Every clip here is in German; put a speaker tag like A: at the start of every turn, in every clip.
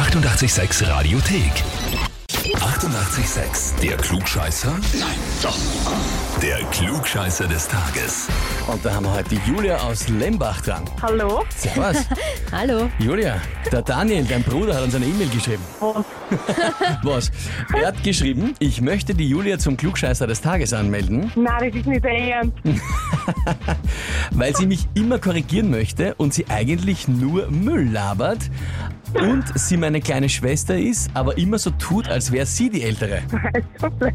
A: 886 Radiothek. 88,6. Der Klugscheißer? Nein, doch. Der Klugscheißer des Tages.
B: Und da haben wir heute die Julia aus Lembach dran.
C: Hallo?
B: Servus.
D: Hallo.
B: Julia, der Daniel, dein Bruder, hat uns eine E-Mail geschrieben.
C: Was?
B: Was? Er hat geschrieben, ich möchte die Julia zum Klugscheißer des Tages anmelden,
C: Nein, das ist nicht ernst.
B: weil sie mich immer korrigieren möchte und sie eigentlich nur Müll labert. Und sie meine kleine Schwester ist, aber immer so tut, als wäre sie die Ältere.
C: So blöd.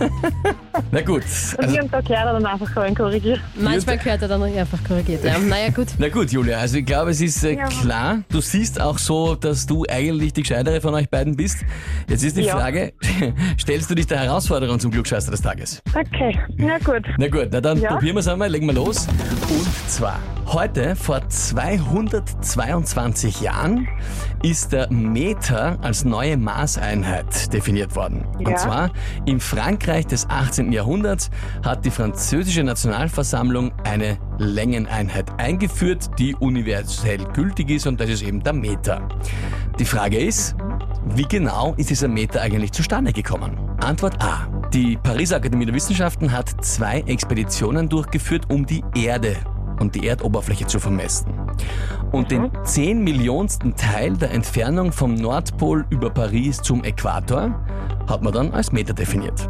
B: Na gut.
C: Und
B: Also,
C: ich habe da dann einfach so ein korrigiert.
D: Manchmal gehört er dann einfach korrigiert. Ja. Naja, gut.
B: na gut, Julia, also ich glaube, es ist äh,
C: Ja.
B: klar. Du siehst auch so, dass du eigentlich die Gescheitere von euch beiden bist. Jetzt ist die
C: Ja.
B: Frage, stellst du dich der Herausforderung zum Klugscheißer des Tages?
C: Okay, na gut.
B: Na gut, na dann
C: Ja.
B: probieren wir es einmal, legen wir los. Und zwar, heute vor 222 Jahren ist der Meter als neue Maßeinheit definiert worden. Und
C: Ja.
B: zwar im Frankreich des 18. Jahrhunderts hat die französische Nationalversammlung eine Längeneinheit eingeführt, die universell gültig ist und das ist eben der Meter. Die Frage ist, wie genau ist dieser Meter eigentlich zustande gekommen? Antwort A. Die Pariser Akademie der Wissenschaften hat zwei Expeditionen durchgeführt, um die Erde und die Erdoberfläche zu vermessen. Und den 10 Millionsten Teil der Entfernung vom Nordpol über Paris zum Äquator hat man dann als Meter definiert.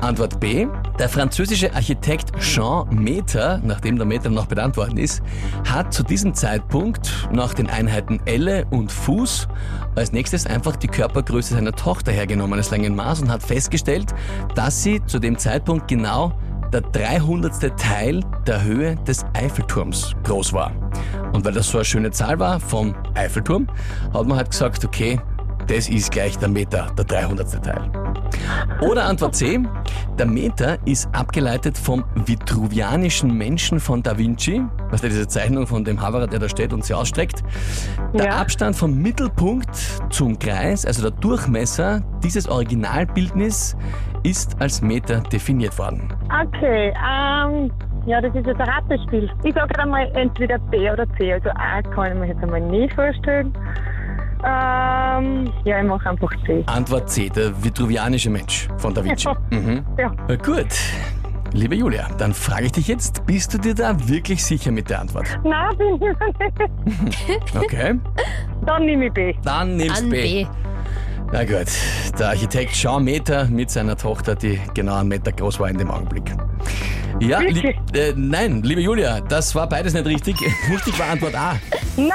B: Antwort B. Der französische Architekt Jean Meter, nachdem der Meter noch benannt worden ist, hat zu diesem Zeitpunkt nach den Einheiten Elle und Fuß als nächstes einfach die Körpergröße seiner Tochter hergenommen als Längenmaß und hat festgestellt, dass sie zu dem Zeitpunkt genau der 300. Teil der Höhe des Eiffelturms groß war. Und weil das so eine schöne Zahl war vom Eiffelturm, hat man halt gesagt, okay, das ist gleich der Meter, der 300. Teil. Oder Antwort C. Der Meter ist abgeleitet vom vitruvianischen Menschen von Da Vinci. Was ist diese Zeichnung von dem Haverer, der da steht und sie ausstreckt. Der
C: Ja.
B: Abstand vom Mittelpunkt zum Kreis, also der Durchmesser dieses Originalbildnis, ist als Meter definiert worden.
C: Okay, ähm, ja, das ist jetzt ein Ratespiel. Ich sage einmal entweder B oder C. Also A kann ich mir jetzt einmal nicht vorstellen. Ähm, ja, ich mache einfach C.
B: Antwort C, der vitruvianische Mensch von Da Vinci. Mhm.
C: Ja,
B: Na Gut. Liebe Julia, dann frage ich dich jetzt, bist du dir da wirklich sicher mit der Antwort?
C: nein, bin ich mir nicht.
B: Okay.
C: Dann nehme ich B.
B: Dann nimmst
D: An
B: B.
D: B.
B: Na gut, der Architekt Jean Meter mit seiner Tochter, die genau einen Meter groß war in dem Augenblick. Ja, li
C: Wirklich?
B: äh, nein, liebe Julia, das war beides nicht richtig. Richtig war Antwort A.
C: Nein!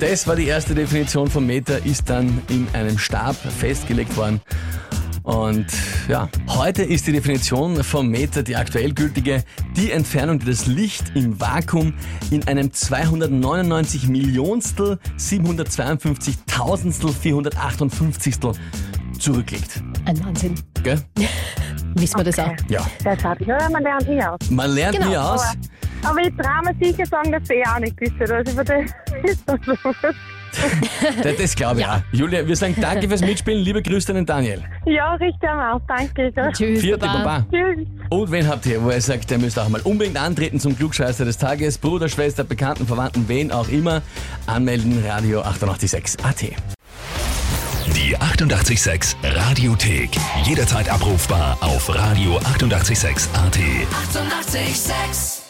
B: Das war die erste Definition von Meter, ist dann in einem Stab festgelegt worden. Und ja, heute ist die Definition vom Meter die aktuell gültige, die Entfernung, die das Licht im Vakuum in einem 299 Millionstel 752 Tausendstel 458 zurückliegt.
D: Ein Wahnsinn.
B: Gell?
D: Wissen wir das auch?
B: Ja.
C: Das habe ich. Ja, man lernt nie aus.
B: Man lernt
D: Genau,
B: nie aus.
C: Aber ich traue mir sicher sagen, dass ich auch nicht gewusst. Also, das ist das so.
B: Das, das glaube ich
D: Ja.
B: auch. Julia, wir sagen danke fürs Mitspielen. Liebe Grüße an den Daniel.
C: Ja, richtig einmal. Danke. Ja.
D: Tschüss,
B: Vierte
D: Baba.
B: Baba.
C: Tschüss.
B: Und wen habt ihr, wo ihr sagt, ihr müsst auch mal unbedingt antreten zum Klugscheißer des Tages? Bruder, Schwester, Bekannten, Verwandten, wen auch immer. Anmelden, Radio 886 AT.
A: Die 88,6 Radiothek. Jederzeit abrufbar auf radio886.at. 88,6.
E: Eighty-eight, sex.